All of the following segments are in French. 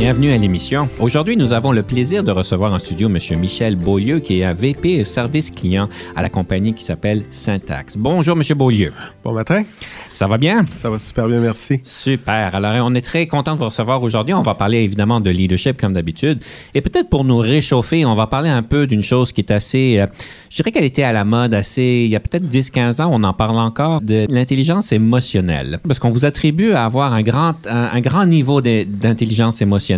Bienvenue à l'émission. Aujourd'hui, nous avons le plaisir de recevoir en studio M. Michel Beaulieu, qui est un VP service client à la compagnie qui s'appelle Syntax. Bonjour, M. Beaulieu. Bon matin. Ça va bien? Ça va super bien, merci. Super. Alors, on est très content de vous recevoir aujourd'hui. On va parler évidemment de leadership comme d'habitude. Et peut-être pour nous réchauffer, on va parler un peu d'une chose qui est assez, euh, je dirais qu'elle était à la mode assez, il y a peut-être 10-15 ans, on en parle encore, de l'intelligence émotionnelle. Parce qu'on vous attribue à avoir un grand, un, grand niveau d'intelligence émotionnelle.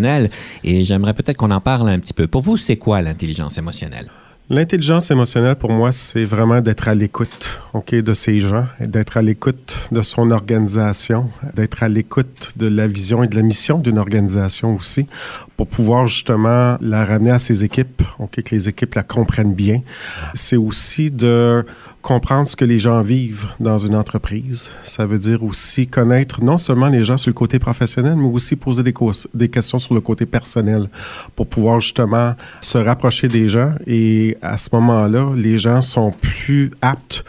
Et j'aimerais peut-être qu'on en parle un petit peu. Pour vous, c'est quoi l'intelligence émotionnelle? L'intelligence émotionnelle, pour moi, c'est vraiment d'être à l'écoute ok, de ces gens, d'être à l'écoute de son organisation, d'être à l'écoute de la vision et de la mission d'une organisation aussi, pour pouvoir justement la ramener à ses équipes, ok, que les équipes la comprennent bien. C'est aussi de comprendre ce que les gens vivent dans une entreprise. Ça veut dire aussi connaître non seulement les gens sur le côté professionnel, mais aussi poser des, questions sur le côté personnel pour pouvoir justement se rapprocher des gens. Et à ce moment-là, les gens sont plus aptes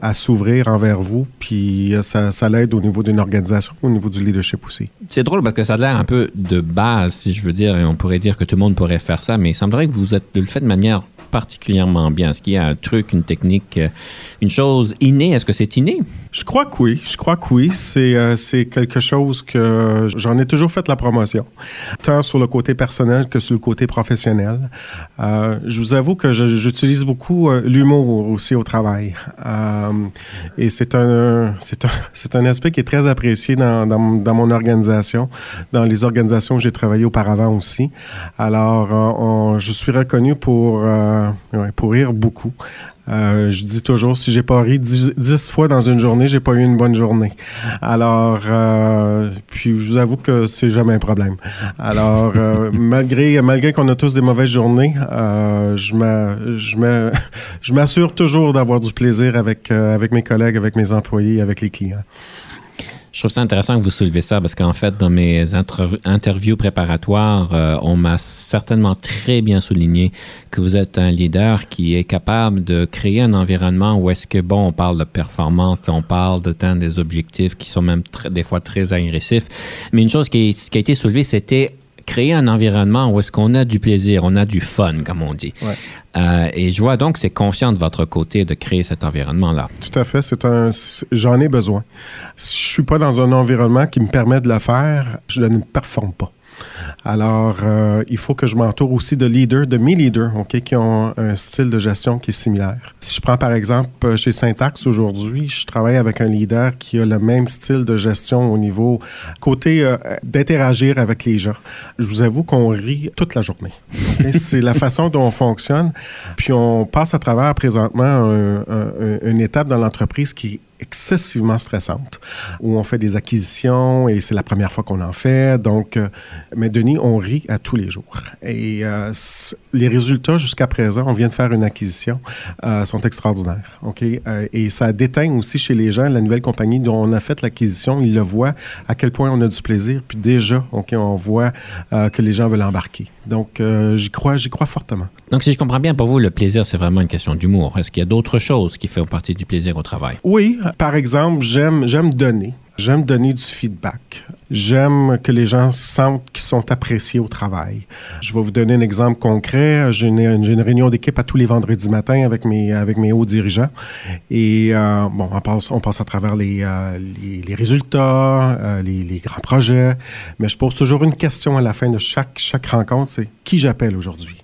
à s'ouvrir envers vous, puis ça, ça l'aide au niveau d'une organisation, au niveau du leadership aussi. C'est drôle parce que ça a l'air un peu de base, si je veux dire, et on pourrait dire que tout le monde pourrait faire ça, mais il semblerait que vous êtes le fait de manière particulièrement bien? Est-ce qu'il y a un truc, une technique, euh, une chose innée? Est-ce que c'est inné? Je crois que oui. Je crois que oui. C'est, euh, quelque chose que j'en ai toujours fait la promotion, tant sur le côté personnel que sur le côté professionnel. Euh, je vous avoue que j'utilise beaucoup l'humour aussi au travail. et c'est un, un, un aspect qui est très apprécié dans, dans, dans mon organisation, dans les organisations où j'ai travaillé auparavant aussi. Alors, je suis reconnu pour pour rire beaucoup. Euh, je dis toujours, si j'ai pas ri dix, fois dans une journée, j'ai pas eu une bonne journée. Alors, euh, puis je vous avoue que c'est jamais un problème. Alors, euh, malgré malgré qu'on a tous des mauvaises journées, je m'assure toujours d'avoir du plaisir avec avec mes collègues, avec mes employés, avec les clients. Je trouve ça intéressant que vous soulevez ça parce qu'en fait, dans mes interviews préparatoires, euh, on m'a certainement très bien souligné que vous êtes un leader qui est capable de créer un environnement où est-ce que, bon, on parle de performance, on parle d'atteindre des objectifs qui sont même des fois très agressifs. Mais une chose qui, qui a été soulevée, c'était créer un environnement où est-ce qu'on a du plaisir, on a du fun, comme on dit. Euh, et je vois donc c'est conscient de votre côté de créer cet environnement-là. Tout à fait. C'est un, j'en ai besoin. Si je suis pas dans un environnement qui me permet de le faire, je ne performe pas. Alors, euh, il faut que je m'entoure aussi de leaders, de mes leaders, OK, qui ont un style de gestion qui est similaire. Si je prends par exemple euh, chez Syntax aujourd'hui, je travaille avec un leader qui a le même style de gestion au niveau côté euh, d'interagir avec les gens. Je vous avoue qu'on rit toute la journée. C'est la façon dont on fonctionne. Puis on passe à travers présentement une étape dans l'entreprise qui est excessivement stressante, où on fait des acquisitions et c'est la première fois qu'on en fait. Donc, euh, mais Denis, on rit à tous les jours. Et euh, les résultats jusqu'à présent, on vient de faire une acquisition, euh, sont extraordinaires. OK? et ça déteint aussi chez les gens, la nouvelle compagnie dont on a fait l'acquisition, ils le voient à quel point on a du plaisir. Puis déjà, OK, on voit que les gens veulent embarquer. Donc, j'y crois, j'y crois fortement. Donc, si je comprends bien, pour vous, le plaisir, c'est vraiment une question d'humour. Est-ce qu'il y a d'autres choses qui font partie du plaisir au travail? Oui, par exemple, j'aime, donner. J'aime donner du feedback. J'aime que les gens sentent qu'ils sont appréciés au travail. Je vais vous donner un exemple concret. J'ai une, une, réunion d'équipe à tous les vendredis matins avec mes, avec mes hauts dirigeants. Et euh, bon, on passe, on passe à travers les, euh, les, résultats, euh, les, les, grands projets. Mais je pose toujours une question à la fin de chaque, chaque rencontre, c'est qui j'appelle aujourd'hui?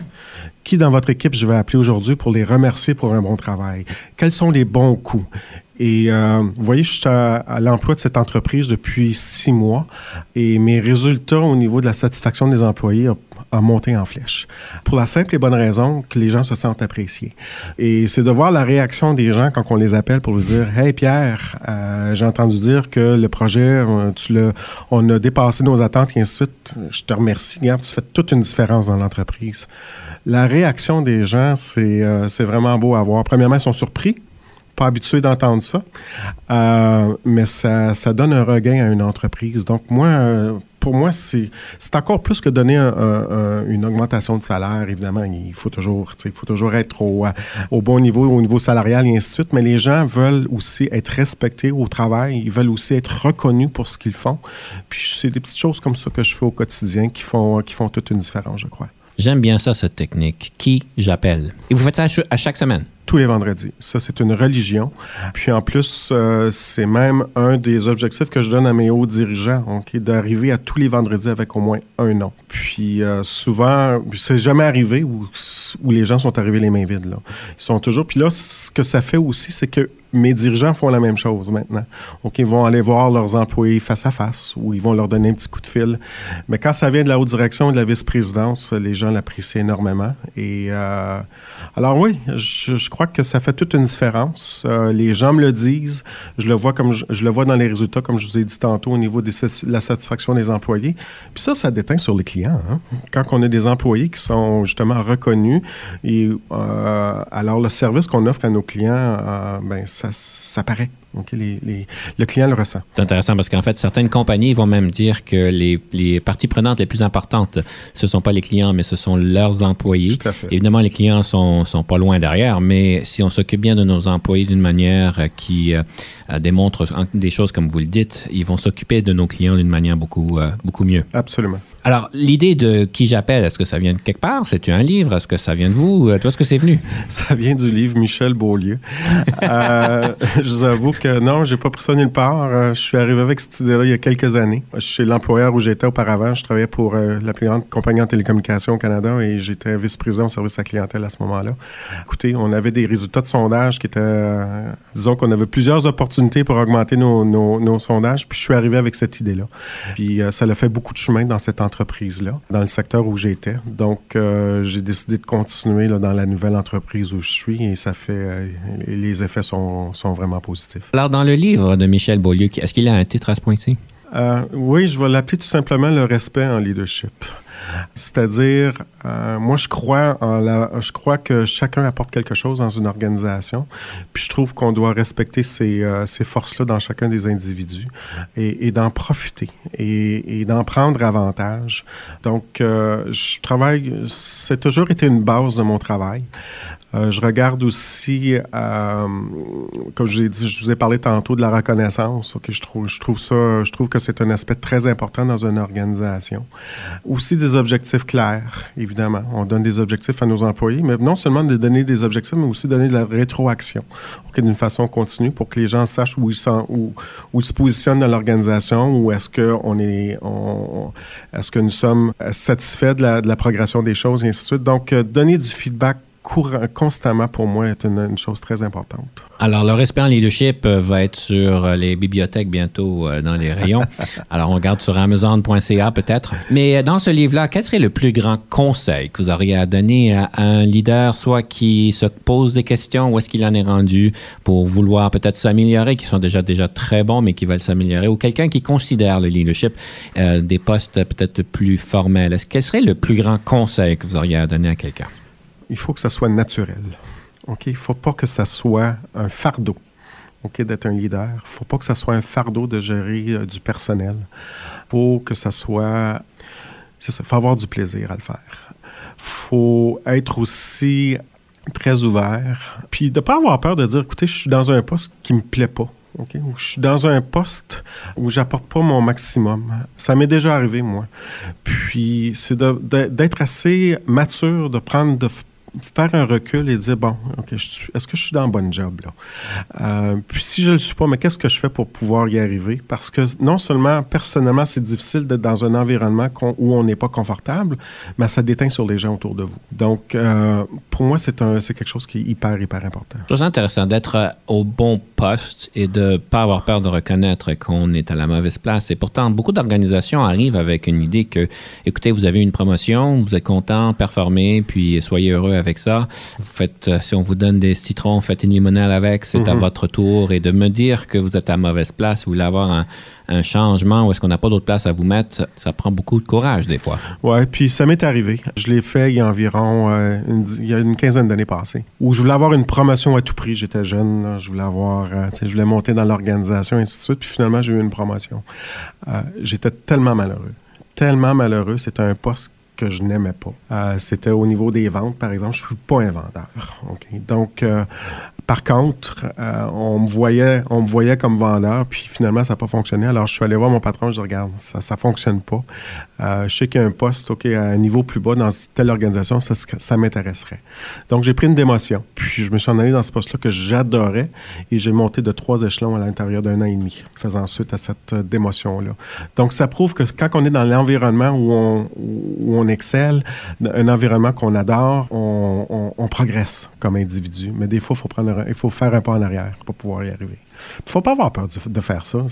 Qui dans votre équipe je vais appeler aujourd'hui pour les remercier pour un bon travail? Quels sont les bons coups? Et euh, vous voyez, je suis à, l'emploi de cette entreprise depuis six mois et mes résultats au niveau de la satisfaction des employés en montée en flèche. Pour la simple et bonne raison que les gens se sentent appréciés. Et c'est de voir la réaction des gens quand on les appelle pour leur dire Hey Pierre, euh, j'ai entendu dire que le projet, euh, on a dépassé nos attentes et ainsi de suite. Je te remercie. Regarde, tu fais toute une différence dans l'entreprise. La réaction des gens, c'est euh, vraiment beau à voir. Premièrement, ils sont surpris pas habitués d'entendre ça, euh, mais ça, ça, donne un regain à une entreprise. Donc, moi, euh, pour moi, c'est encore plus que donner un, un, une augmentation de salaire. Évidemment, il faut toujours, il faut toujours être au, au, bon niveau, au niveau salarial et ainsi de suite, mais les gens veulent aussi être respectés au travail. Ils veulent aussi être reconnus pour ce qu'ils font. Puis, c'est des petites choses comme ça que je fais au quotidien qui font, qui font toute une différence, je crois. J'aime bien ça, cette technique. Qui j'appelle? Et vous faites ça à chaque semaine? Tous les vendredis. Ça, c'est une religion. Puis en plus, euh, c'est même un des objectifs que je donne à mes hauts dirigeants, d'arriver à tous les vendredis avec au moins un nom. Puis euh, souvent, c'est jamais arrivé où, où, les gens sont arrivés les mains vides. Ils sont toujours. Puis là, ce que ça fait aussi, c'est que mes dirigeants font la même chose maintenant. Donc, ils vont aller voir leurs employés face à face ou ils vont leur donner un petit coup de fil. Mais quand ça vient de la haute direction et de la vice-présidence, les gens l'apprécient énormément. Et euh, alors oui, je, crois que ça fait toute une différence. Euh, les gens me le disent. Je le vois comme je, le vois dans les résultats, comme je vous ai dit tantôt, au niveau de la satisfaction des employés. Puis ça, ça déteint sur les clients. Hein? Quand on a des employés qui sont justement reconnus, euh, alors le service qu'on offre à nos clients, ben ça, ça paraît. Okay, les, les, le client le ressent. C'est intéressant parce qu'en fait, certaines compagnies vont même dire que les, les, parties prenantes les plus importantes, ce ne sont pas les clients, mais ce sont leurs employés. Évidemment, les clients sont, sont pas loin derrière, mais si on s'occupe bien de nos employés d'une manière qui euh, démontre des choses comme vous le dites, ils vont s'occuper de nos clients d'une manière beaucoup, euh, beaucoup mieux. Absolument. Alors, l'idée de qui j'appelle, est-ce que ça vient de quelque part? C'est-tu un livre? Est-ce que ça vient de vous? Toi, est-ce que c'est venu? Ça vient du livre Michel Beaulieu. euh, je vous avoue que non, j'ai pas pris ça nulle part. Euh, je suis arrivé avec cette idée-là il y a quelques années. Chez l'employeur où j'étais auparavant, je travaillais pour euh, la plus grande compagnie en télécommunications au Canada et j'étais vice-président au service à clientèle à ce moment-là. Écoutez, on avait des résultats de sondage qui étaient, euh, disons qu'on avait plusieurs opportunités pour augmenter nos, nos, sondages, puis je suis arrivé avec cette idée-là. Puis ça a fait beaucoup de chemin dans cette dans le secteur où j'étais. Donc, j'ai décidé de continuer dans la nouvelle entreprise où je suis et ça fait, les effets sont, sont vraiment positifs. Alors, dans le livre de Michel Beaulieu, est-ce qu'il a un titre à ce point-ci? Euh, oui, je vais l'appeler tout simplement le respect en leadership. C'est-à-dire, euh, moi, je crois en la, je crois que chacun apporte quelque chose dans une organisation. Puis je trouve qu'on doit respecter ces, euh, ces forces-là dans chacun des individus et, et d'en profiter et, et d'en prendre avantage. Donc, euh, je travaille, c'est toujours été une base de mon travail. Euh, je regarde aussi, euh, comme je, vous ai parlé tantôt de la reconnaissance. Okay, je trouve, ça, je trouve que c'est un aspect très important dans une organisation. Aussi des objectifs clairs, évidemment. On donne des objectifs à nos employés, mais non seulement de donner des objectifs, mais aussi donner de la rétroaction, okay, d'une façon continue, pour que les gens sachent où ils où, où se positionnent dans l'organisation, ou est-ce que nous sommes satisfaits de la, de la progression des choses, et ainsi de suite. Donc, euh, donner du feedback courant, constamment, pour moi, est une, une, chose très importante. Alors, le respect en leadership va être sur les bibliothèques bientôt dans les rayons. Alors, on regarde sur Amazon.ca peut-être. Mais dans ce livre-là, quel serait le plus grand conseil que vous auriez à donner à un leader, soit qui se pose des questions, où est-ce qu'il en est rendu pour vouloir peut-être s'améliorer, qui sont déjà, déjà très bons, mais qui veulent s'améliorer, ou quelqu'un qui considère le leadership euh, des postes peut-être plus formels? Quel serait le plus grand conseil que vous auriez à donner à quelqu'un? Il faut que ça soit naturel. OK? Il ne faut pas que ça soit un fardeau. OK, d'être un leader. Il ne faut pas que ça soit un fardeau de gérer euh, du personnel. Il faut que ça soit... C'est ça, faut avoir du plaisir à le faire. Faut être aussi très ouvert. Puis de ne pas avoir peur de dire, écoutez, je suis dans un poste qui ne me plaît pas. Okay? Je suis dans un poste où j'apporte pas mon maximum. Ça m'est déjà arrivé, moi. Puis c'est d'être assez mature, de prendre de faire un recul et dire, bon, est-ce que je suis dans le bon job là? Euh, puis si je le suis pas, mais qu'est-ce que je fais pour pouvoir y arriver? Parce que non seulement, personnellement, c'est difficile d'être dans un environnement où on n'est pas confortable, mais ça déteint sur les gens autour de vous. Donc, euh, pour moi, c'est quelque chose qui est hyper, hyper important. C'est intéressant d'être euh, au bon poste et de pas avoir peur de reconnaître qu'on est à la mauvaise place. Et pourtant, beaucoup d'organisations arrivent avec une idée que, écoutez, vous avez une promotion, vous êtes content, performez, puis soyez heureux avec ça. Vous faites, euh, si on vous donne des citrons, faites une limonade avec, c'est à mhm. votre tour. Et de me dire que vous êtes à mauvaise place, vous voulez avoir un, changement ou est-ce qu'on n'a pas d'autre place à vous mettre, ça, prend beaucoup de courage des fois. Oui, puis ça m'est arrivé. Je l'ai fait il y a environ euh, une, il y a une quinzaine d'années passées, où je voulais avoir une promotion à tout prix. J'étais jeune, je voulais avoir, euh, je voulais monter dans l'organisation, et ainsi de suite. Puis finalement, j'ai eu une promotion. J'étais tellement malheureux, tellement malheureux. C'était un poste que je n'aimais pas. Euh, c'était au niveau des ventes, par exemple. Je ne suis pas un vendeur. Donc, euh, par contre, euh, on, me voyait, on me voyait comme vendeur, puis finalement, ça n'a pas fonctionné. Alors, je suis allé voir mon patron, je regarde, ça ne fonctionne pas. Euh, je sais qu'il y a un poste OK, à un niveau plus bas dans telle organisation, ça, m'intéresserait. Donc, j'ai pris une démotion. Puis, je me suis en allé dans ce poste-là que j'adorais et j'ai monté de trois échelons à l'intérieur d'un an et demi, faisant suite à cette euh, démotion-là. Donc, ça prouve que quand on est dans l'environnement où on, excelle, un environnement qu'on adore, on, progresse comme individu. Mais des fois, il faut faire un pas en arrière pour pouvoir y arriver. Il faut pas avoir peur de, faire ça.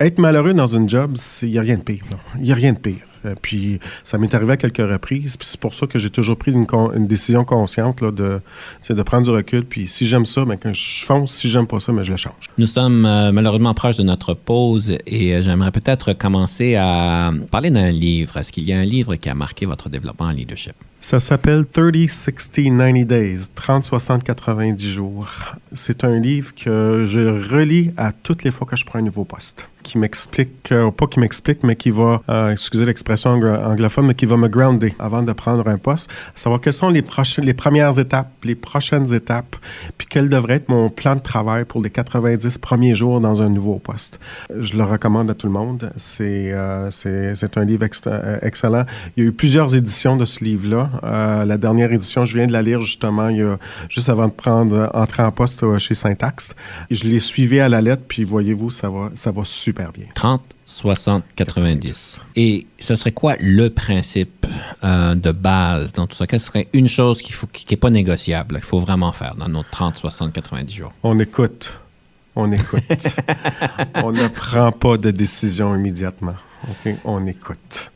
Être malheureux dans une job, il n'y a rien de pire. Il a rien de pire. Euh, puis ça m'est arrivé à quelques reprises. c'est pour ça que j'ai toujours pris une, décision consciente de, de prendre du recul. Puis si j'aime ça, ben, quand je fonce. Si j'aime pas ça, ben, je le change. Nous sommes euh, malheureusement proches de notre pause et euh, j'aimerais peut-être commencer à parler d'un livre. Est-ce qu'il y a un livre qui a marqué votre développement en leadership? Ça s'appelle 30, 60, 90 Days, 30, 60, 90 jours. C'est un livre que je relis à toutes les fois que je prends un nouveau poste qui m'explique, euh, pas qui m'explique, mais qui va, euh, excusez l'expression anglophone, mais qui va me grounder avant de prendre un poste, savoir quelles sont les, premières étapes, les prochaines étapes, puis quel devrait être mon plan de travail pour les 90 premiers jours dans un nouveau poste. Je le recommande à tout le monde. C'est, euh, un livre excellent. Il y a eu plusieurs éditions de ce livre-là. La dernière édition, je viens de la lire justement il y a, juste avant de prendre, entrer en poste chez Syntax. Je l'ai suivi à la lettre, puis voyez-vous, ça va, ça va super bien. 30, 60, 90. Et ce serait quoi le principe euh, de base dans tout ça? Quelle serait une chose qui n'est pas négociable, qu'il faut vraiment faire dans nos 30, 60, 90 jours? On écoute. On écoute. on ne prend pas de décision immédiatement. On écoute.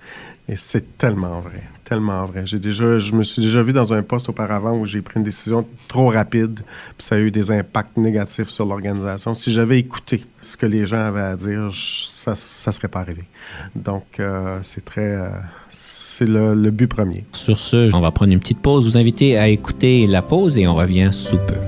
Et c'est tellement vrai, tellement vrai. J'ai déjà, je me suis déjà vu dans un poste auparavant où j'ai pris une décision trop rapide, puis ça a eu des impacts négatifs sur l'organisation. Si j'avais écouté ce que les gens avaient à dire, ça, ne serait pas arrivé. Donc, euh, c'est très, euh, c'est le, le but premier. Sur ce, on va prendre une petite pause. Vous inviter à écouter la pause et on revient sous peu.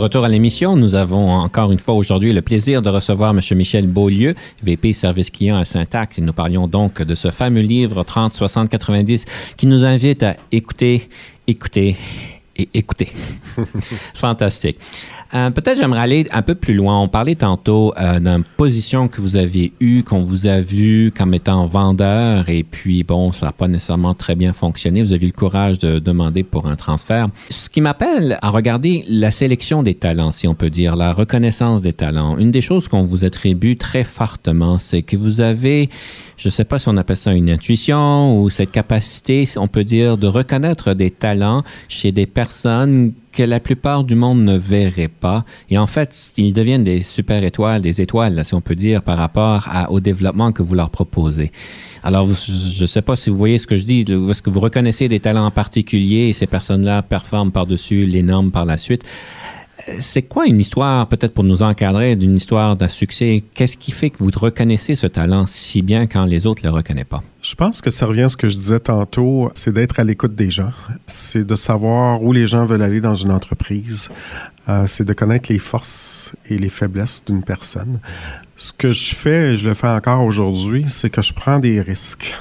Retour à l'émission. Nous avons encore une fois aujourd'hui le plaisir de recevoir M. Michel Beaulieu, VP Service Client à Syntax. Nous parlions donc de ce fameux livre 30, 60, 90 qui nous invite à écouter, écouter et écouter. Fantastique. Euh, peut-être j'aimerais aller un peu plus loin. On parlait tantôt euh, d'une position que vous aviez eue, qu'on vous a vu comme étant vendeur, et puis bon, ça n'a pas nécessairement très bien fonctionné. Vous avez eu le courage de demander pour un transfert. Ce qui m'appelle à regarder la sélection des talents, si on peut dire, la reconnaissance des talents. Une des choses qu'on vous attribue très fortement, c'est que vous avez je ne sais pas si on appelle ça une intuition ou cette capacité, on peut dire, de reconnaître des talents chez des personnes que la plupart du monde ne verrait pas. Et en fait, ils deviennent des super étoiles, des étoiles, si on peut dire, par rapport au développement que vous leur proposez. Alors, je ne sais pas si vous voyez ce que je dis, est-ce que vous reconnaissez des talents en particulier et ces personnes-là performent par-dessus les normes par la suite? C'est quoi une histoire, peut-être pour nous encadrer, d'une histoire d'un succès? Qu'est-ce qui fait que vous reconnaissez ce talent si bien quand les autres ne le reconnaissent pas? Je pense que ça revient à ce que je disais tantôt, c'est d'être à l'écoute des gens. C'est de savoir où les gens veulent aller dans une entreprise. Euh, c'est de connaître les forces et les faiblesses d'une personne. Ce que je fais, et je le fais encore aujourd'hui, c'est que je prends des risques.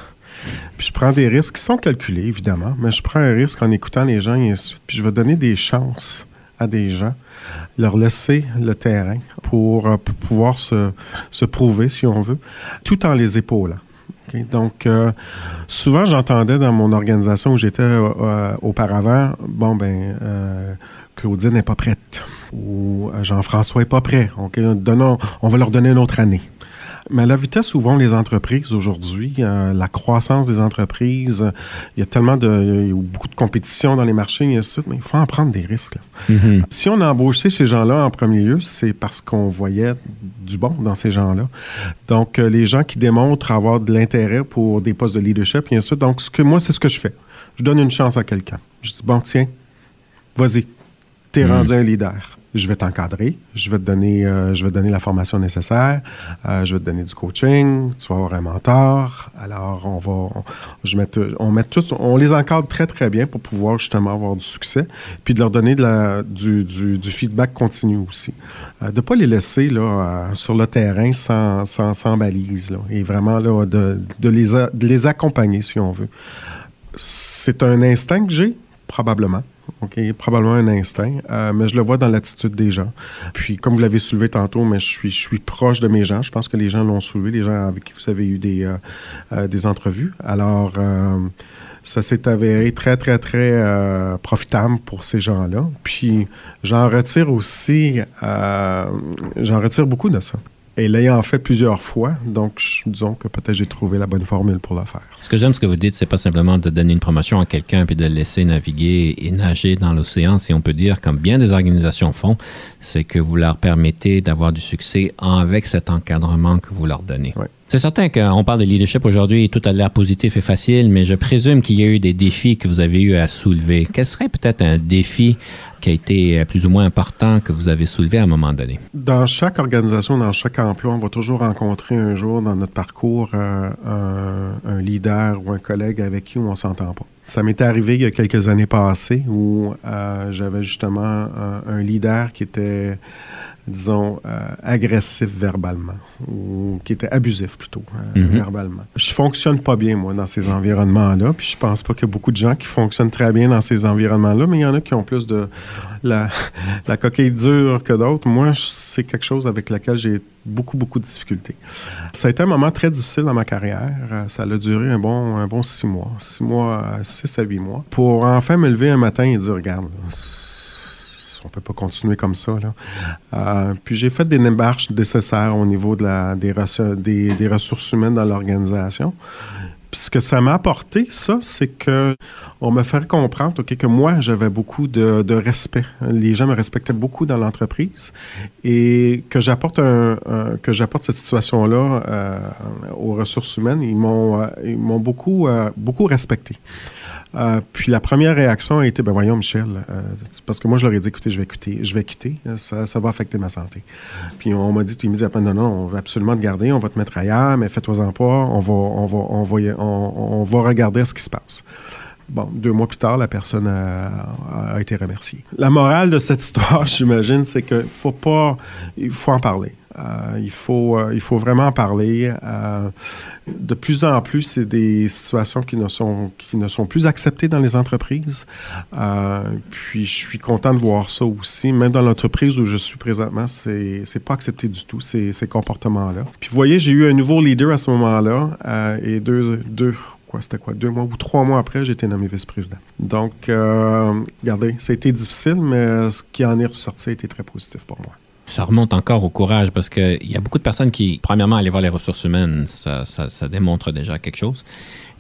Puis je prends des risques qui sont calculés, évidemment, mais je prends un risque en écoutant les gens et ainsi. Puis je vais donner des chances à des gens, leur laisser le terrain pour, euh, pouvoir se, prouver, si on veut, tout en les épaulant. Donc, euh, souvent, j'entendais dans mon organisation où j'étais euh, auparavant, bon, ben, Claudine n'est pas prête ou Jean-François n'est pas prêt. Okay? On va leur donner une autre année. Mais à la vitesse où vont les entreprises aujourd'hui, euh, la croissance des entreprises, euh, il y a tellement de, il y a beaucoup de compétition dans les marchés, et ainsi de suite, mais il faut en prendre des risques. Mm -hmm. Si on a embauché ces gens-là en premier lieu, c'est parce qu'on voyait du bon dans ces gens-là. Donc, euh, les gens qui démontrent avoir de l'intérêt pour des postes de leadership, et ainsi de suite. Donc, ce que, moi, c'est ce que je fais. Je donne une chance à quelqu'un. Je dis, bon, tiens, vas-y, t'es mm -hmm. rendu un leader je vais t'encadrer, je vais te donner, euh, je vais te donner la formation nécessaire, euh, je vais te donner du coaching, tu vas avoir un mentor. Alors on va, on, je met, on met tout, on les encadre très très bien pour pouvoir justement avoir du succès, puis de leur donner du, feedback continu aussi, euh, de pas les laisser là sur le terrain sans, sans, balise là, et vraiment là de, de les de les accompagner si on veut. C'est un instinct que j'ai probablement. OK, probablement un instinct, euh, mais je le vois dans l'attitude des gens. Puis, comme vous l'avez soulevé tantôt, mais je suis, proche de mes gens. Je pense que les gens l'ont soulevé, les gens avec qui vous avez eu des, euh, euh, entrevues. Alors, ça s'est avéré très, très, très profitable pour ces gens-là. Puis, j'en retire aussi, j'en retire beaucoup de ça. Et l'ayant fait plusieurs fois, donc disons que peut-être j'ai trouvé la bonne formule pour le faire. Ce que j'aime, ce que vous dites, c'est pas simplement de donner une promotion à quelqu'un puis de le laisser naviguer et nager dans l'océan, si on peut dire, comme bien des organisations font, c'est que vous leur permettez d'avoir du succès avec cet encadrement que vous leur donnez. Ouais. C'est certain qu'on parle de leadership aujourd'hui, tout a l'air positif et facile, mais je présume qu'il y a eu des défis que vous avez eu à soulever. Quel serait peut-être un défi qui a été plus ou moins important que vous avez soulevé à un moment donné? Dans chaque organisation, dans chaque emploi, on va toujours rencontrer un jour dans notre parcours euh, un, leader ou un collègue avec qui on ne s'entend pas. Ça m'était arrivé il y a quelques années passées où euh, j'avais justement un, leader qui était disons, euh, agressif verbalement, ou qui était abusif plutôt, euh, mm -hmm. verbalement. Je fonctionne pas bien, moi, dans ces environnements-là, puis je pense pas qu'il y a beaucoup de gens qui fonctionnent très bien dans ces environnements-là, mais il y en a qui ont plus de la, la coquille dure que d'autres. Moi, c'est quelque chose avec lequel j'ai beaucoup, beaucoup de difficultés. Ça a été un moment très difficile dans ma carrière. Ça a duré un bon, un bon six mois, six mois, six à huit mois, pour enfin me lever un matin et dire, regarde, on ne peut pas continuer comme ça. Euh, puis j'ai fait des démarches nécessaires au niveau de la, des, ressources humaines dans l'organisation. Puis ce que ça m'a apporté, ça, c'est que on me fait comprendre okay, que moi, j'avais beaucoup de, respect. Les gens me respectaient beaucoup dans l'entreprise et que j'apporte un, que j'apporte cette situation-là euh, aux ressources humaines. Ils m'ont, euh, ils m'ont beaucoup, beaucoup respecté. Euh, puis la première réaction a été, ben voyons Michel, euh, parce que moi je leur ai dit, écoutez, je vais quitter, je vais quitter, ça, ça va affecter ma santé. Puis on m'a dit tout immédiatement, non, non, on veut absolument te garder, on va te mettre ailleurs, mais fais-toi-en pas, on va, on va, on va, va regarder ce qui se passe. Bon, deux mois plus tard, la personne a, été remerciée. La morale de cette histoire, j'imagine, c'est qu'il faut pas, il faut en parler. Euh, il, faut, euh, il faut vraiment en parler. Euh, de plus en plus, c'est des situations qui ne, sont, plus acceptées dans les entreprises. puis je suis content de voir ça aussi. Même dans l'entreprise où je suis présentement, c'est n'est pas accepté du tout, ces, comportements-là. Puis vous voyez, j'ai eu un nouveau leader à ce moment-là et deux, deux quoi, c'était quoi, deux mois ou trois mois après, j'ai été nommé vice-président. Donc, euh, regardez, ça a été difficile, mais ce qui en est ressorti a été très positif pour moi. Ça remonte encore au courage parce qu'il y a beaucoup de personnes qui, premièrement, aller voir les ressources humaines, ça, ça, ça démontre déjà quelque chose.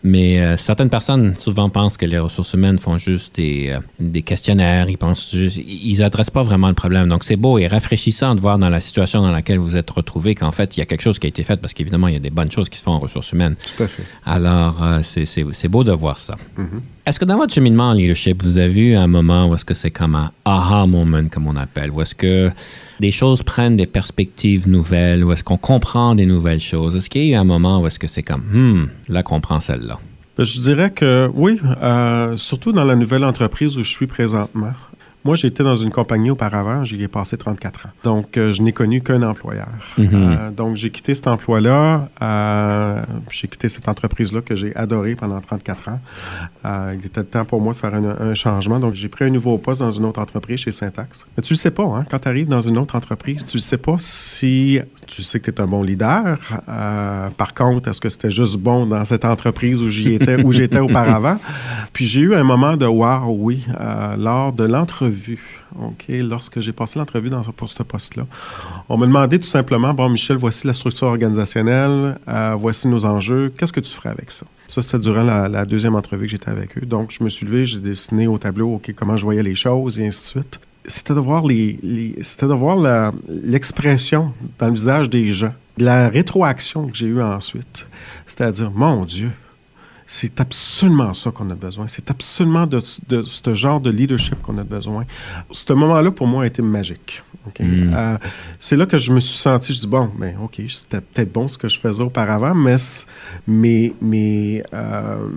Mais euh, certaines personnes souvent pensent que les ressources humaines font juste des, euh, des questionnaires, ils pensent juste, ils adressent pas vraiment le problème. Donc c'est beau et rafraîchissant de voir dans la situation dans laquelle vous êtes retrouvé qu'en fait il y a quelque chose qui a été fait parce qu'évidemment il y a des bonnes choses qui se font en ressources humaines. Tout à fait. Alors euh, c'est beau de voir ça. Mm -hmm. Est-ce que dans votre cheminement en leadership, vous avez eu un moment où est-ce que c'est comme un aha moment, comme on appelle, où est-ce que des choses prennent des perspectives nouvelles, où est-ce qu'on comprend des nouvelles choses? Est-ce qu'il y a eu un moment où est-ce que c'est comme, hmm, là qu'on prend celle-là? Je dirais que oui, euh, surtout dans la nouvelle entreprise où je suis présentement. Moi, j'étais dans une compagnie auparavant, j'y ai passé 34 ans. Donc, euh, je n'ai connu qu'un employeur. Mhm. Euh, donc, j'ai quitté cet emploi-là. euh, j'ai quitté cette entreprise-là que j'ai adorée pendant 34 ans. Il était temps pour moi de faire un, un changement. Donc, j'ai pris un nouveau poste dans une autre entreprise chez Syntax. Mais tu le sais pas, hein, quand tu arrives dans une autre entreprise, tu ne sais pas si tu sais que tu es un bon leader. Par contre, est-ce que c'était juste bon dans cette entreprise où j'y étais, où j'étais auparavant? Puis j'ai eu un moment de wow, oui, lors de l'entrevue. Lorsque j'ai passé l'entrevue dans, ce poste-là, on m'a demandé tout simplement Bon, Michel, voici la structure organisationnelle, euh, voici nos enjeux, qu'est-ce que tu ferais avec ça? Ça, c'était durant la, deuxième entrevue que j'étais avec eux. Donc, je me suis levé, j'ai dessiné au tableau OK, comment je voyais les choses et ainsi de suite. C'était de voir l'expression dans le visage des gens, la rétroaction que j'ai eue ensuite. C'est-à-dire, mon Dieu, c'est absolument ça qu'on a besoin. C'est absolument de, de ce genre de leadership qu'on a besoin. Ce moment-là, pour moi, a été magique. Mm. Euh, c'est là que je me suis senti, je dis, bon, ben, OK, c'était peut-être bon ce que je faisais auparavant, mais mes, mes, euh,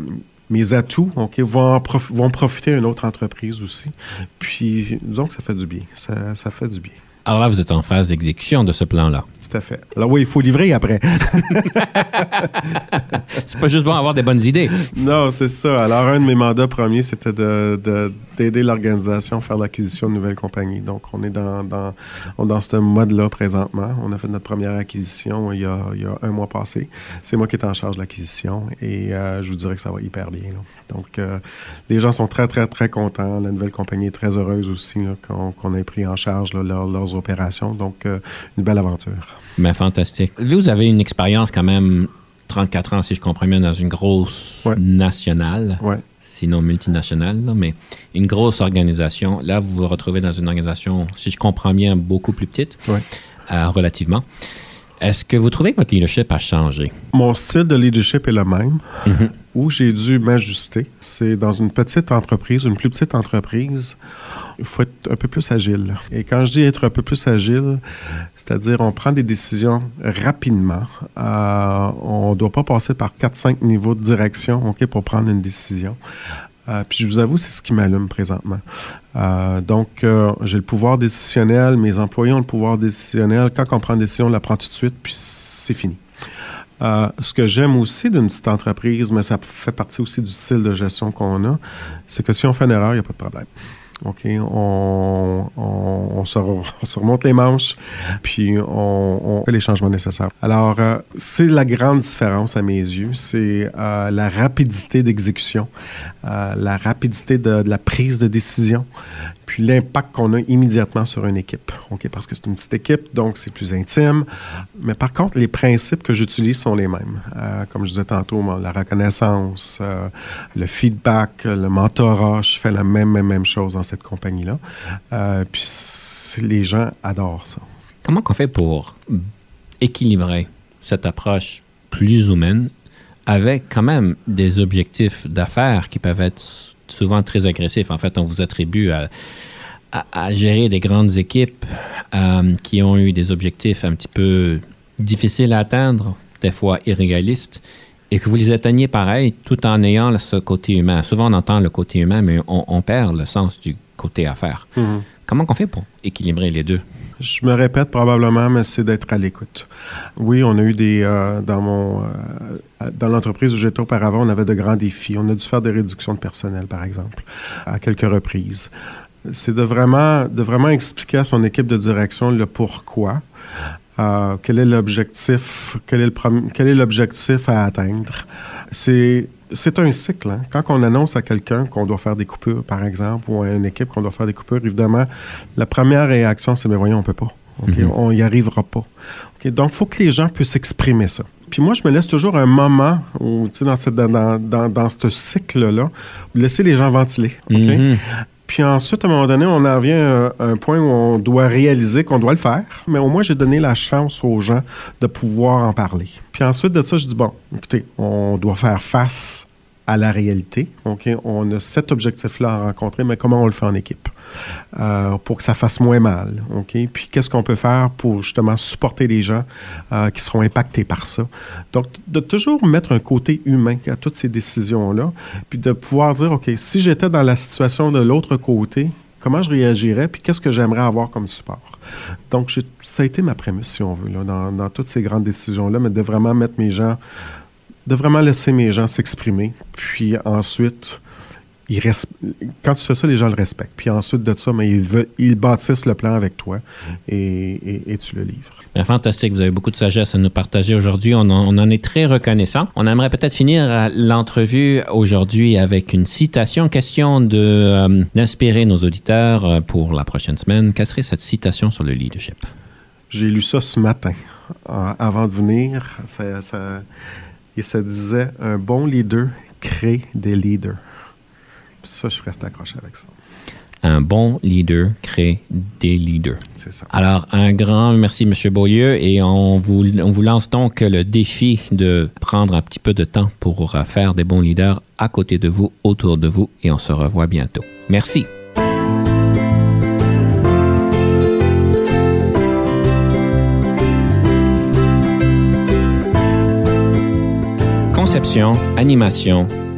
mes atouts OK, vont, prof- vont profiter à une autre entreprise aussi. Puis, disons que ça fait du bien. Ça, ça fait du bien. Alors là, vous êtes en phase d'exécution de ce plan-là. Tout à fait. Alors oui, il faut livrer après. C'est pas juste bon avoir des bonnes idées. Non, c'est ça. Alors, un de mes mandats premiers, c'était de- de- d'aider l'organisation à faire l'acquisition de nouvelles compagnies. Donc, on est dans, dans, on est dans ce mode-là présentement. On a fait notre première acquisition il y a, il y a un mois passé. C'est moi qui étais en charge de l'acquisition et euh, je vous dirais que ça va hyper bien. là. Donc, euh, les gens sont très, très, très contents. La nouvelle compagnie est très heureuse aussi qu'on ait pris en charge là, leur- leurs opérations. Donc, euh, une belle aventure. Mais fantastique. Vous avez une expérience quand même, 34 ans, si je comprends bien, dans une grosse Ouais. nationale, Ouais. Sinon multinationale, là, mais une grosse organisation. Là, vous vous retrouvez dans une organisation, si je comprends bien, beaucoup plus petite, Ouais. euh, relativement. Est-ce que vous trouvez que votre leadership a changé? Mon style de leadership est le même. Mhm. Où j'ai dû m'ajuster, c'est dans une petite entreprise, une plus petite entreprise, il faut être un peu plus agile. Et quand je dis être un peu plus agile, c'est-à-dire on prend des décisions rapidement. Euh, on ne doit pas passer par 4-5 niveaux de direction ok, pour prendre une décision. Euh, puis je vous avoue, c'est ce qui m'allume présentement. Euh, donc, euh, j'ai le pouvoir décisionnel, mes employés ont le pouvoir décisionnel. Quand on prend une décision, on la prend tout de suite, puis c'est fini. Euh, ce que j'aime aussi d'une petite entreprise, mais ça fait partie aussi du style de gestion qu'on a, c'est que si on fait une erreur, il n'y a pas de problème. OK, on, on, se, re- on se remonte les manches, puis on, fait les changements nécessaires. Alors, euh, c'est la grande différence à mes yeux, c'est euh, la rapidité d'exécution, euh, la rapidité de la prise de décision, l'impact qu'on a immédiatement sur une équipe. OK, parce que c'est une petite équipe, donc c'est plus intime. Mais par contre, les principes que j'utilise sont les mêmes. Euh, comme je disais tantôt, la reconnaissance, euh, le feedback, le mentorat, je fais la même, même, chose dans cette compagnie-là. Euh, puis les gens adorent ça. Comment on fait pour équilibrer cette approche plus humaine avec quand même des objectifs d'affaires qui peuvent être souvent très agressifs? En fait, on vous attribue à, à- à gérer des grandes équipes euh, qui ont eu des objectifs un petit peu difficiles à atteindre, des fois irréalistes, et que vous les atteignez pareil tout en ayant ce côté humain. Souvent, on entend le côté humain, mais on, on perd le sens du côté affaires. Comment on fait pour équilibrer les deux? Je me répète probablement, mais c'est d'être à l'écoute. Oui, on a eu des euh, dans mon euh, dans l'entreprise où j'étais auparavant, on avait de grands défis. On a dû faire des réductions de personnel, par exemple, à quelques reprises. C'est de vraiment de vraiment expliquer à son équipe de direction le pourquoi. Euh, quel est l'objectif quel est l'objectif à atteindre c'est c'est un cycle. hein. Quand on annonce à quelqu'un qu'on doit faire des coupures, par exemple, ou à une équipe qu'on doit faire des coupures, évidemment, la première réaction, c'est mais voyons, on peut pas. Mhm. On n'y arrivera pas. Donc, il faut que les gens puissent exprimer ça. Puis moi, je me laisse toujours un moment où, tu sais, dans, cette- dans, dans, dans ce cycle-là, de laisser les gens ventiler. Mhm. Puis ensuite, à un moment donné, on en vient à un point où on doit réaliser qu'on doit le faire. Mais au moins, j'ai donné la chance aux gens de pouvoir en parler. Puis ensuite de ça, je dis, bon, écoutez, on doit faire face à la réalité. OK? On a cet objectif-là à rencontrer, mais comment on le fait en équipe? Euh, pour que ça fasse moins mal. OK? Puis qu'est-ce qu'on peut faire pour justement supporter les gens euh, qui seront impactés par ça? Donc, de toujours mettre un côté humain à toutes ces décisions-là, puis de pouvoir dire, OK, si j'étais dans la situation de l'autre côté, comment je réagirais, puis qu'est-ce que j'aimerais avoir comme support? Donc, ça a été ma prémisse, si on veut, dans, dans toutes ces grandes décisions-là, mais de vraiment mettre mes gens de vraiment laisser mes gens s'exprimer. Puis ensuite, ils quand tu fais ça, les gens le respectent. Puis ensuite de ça, mais ils, ils bâtissent le plan avec toi et, et, tu le livres. Bien, fantastique, vous avez beaucoup de sagesse à nous partager aujourd'hui. On, on, en est très reconnaissant. On aimerait peut-être finir l'entrevue aujourd'hui avec une citation, question de, euh, d'inspirer nos auditeurs euh, pour la prochaine semaine. Quelle serait cette citation sur le leadership? J'ai lu ça ce matin, avant de venir. Ça, ça, et ça disait un bon leader crée des leaders. Ça, je reste accroché avec ça. Un bon leader crée des leaders. C'est ça. Alors, un grand merci, M. Beaulieu, et on vous, on vous lance donc le défi de prendre un petit peu de temps pour faire des bons leaders à côté de vous, autour de vous, et on se revoit bientôt. Merci. Conception, animation,